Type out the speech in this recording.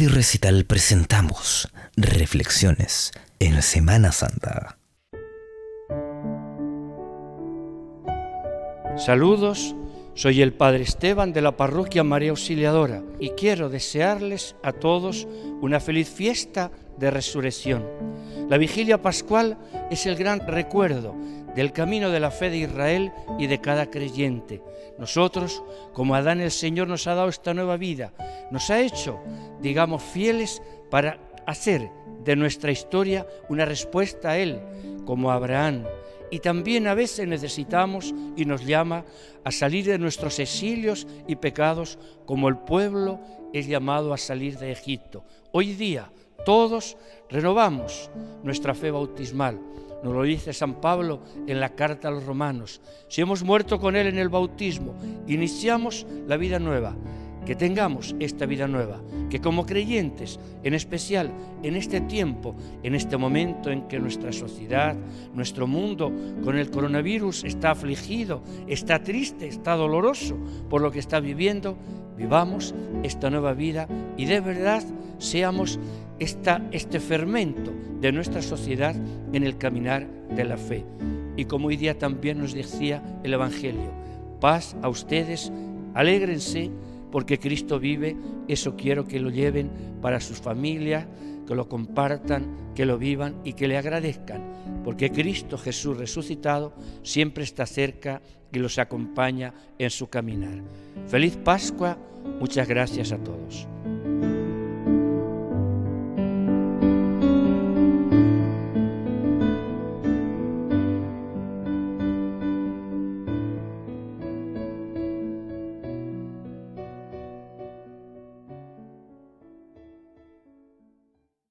Radio Recital presentamos Reflexiones en Semana Santa. Saludos, soy el Padre Esteban de la Parroquia María Auxiliadora y quiero desearles a todos una feliz fiesta de resurrección. La vigilia pascual es el gran recuerdo del camino de la fe de Israel y de cada creyente. Nosotros, como Adán el Señor nos ha dado esta nueva vida, nos ha hecho, digamos, fieles para hacer de nuestra historia una respuesta a Él, como Abraham. Y también a veces necesitamos y nos llama a salir de nuestros exilios y pecados, como el pueblo es llamado a salir de Egipto. Hoy día todos renovamos nuestra fe bautismal nos lo dice San Pablo en la carta a los romanos. Si hemos muerto con Él en el bautismo, iniciamos la vida nueva. Que tengamos esta vida nueva, que como creyentes, en especial en este tiempo, en este momento en que nuestra sociedad, nuestro mundo con el coronavirus está afligido, está triste, está doloroso por lo que está viviendo, vivamos esta nueva vida y de verdad seamos esta, este fermento de nuestra sociedad en el caminar de la fe. Y como hoy día también nos decía el Evangelio, paz a ustedes, alégrense porque Cristo vive, eso quiero que lo lleven para sus familias, que lo compartan, que lo vivan y que le agradezcan, porque Cristo Jesús resucitado siempre está cerca y los acompaña en su caminar. Feliz Pascua, muchas gracias a todos.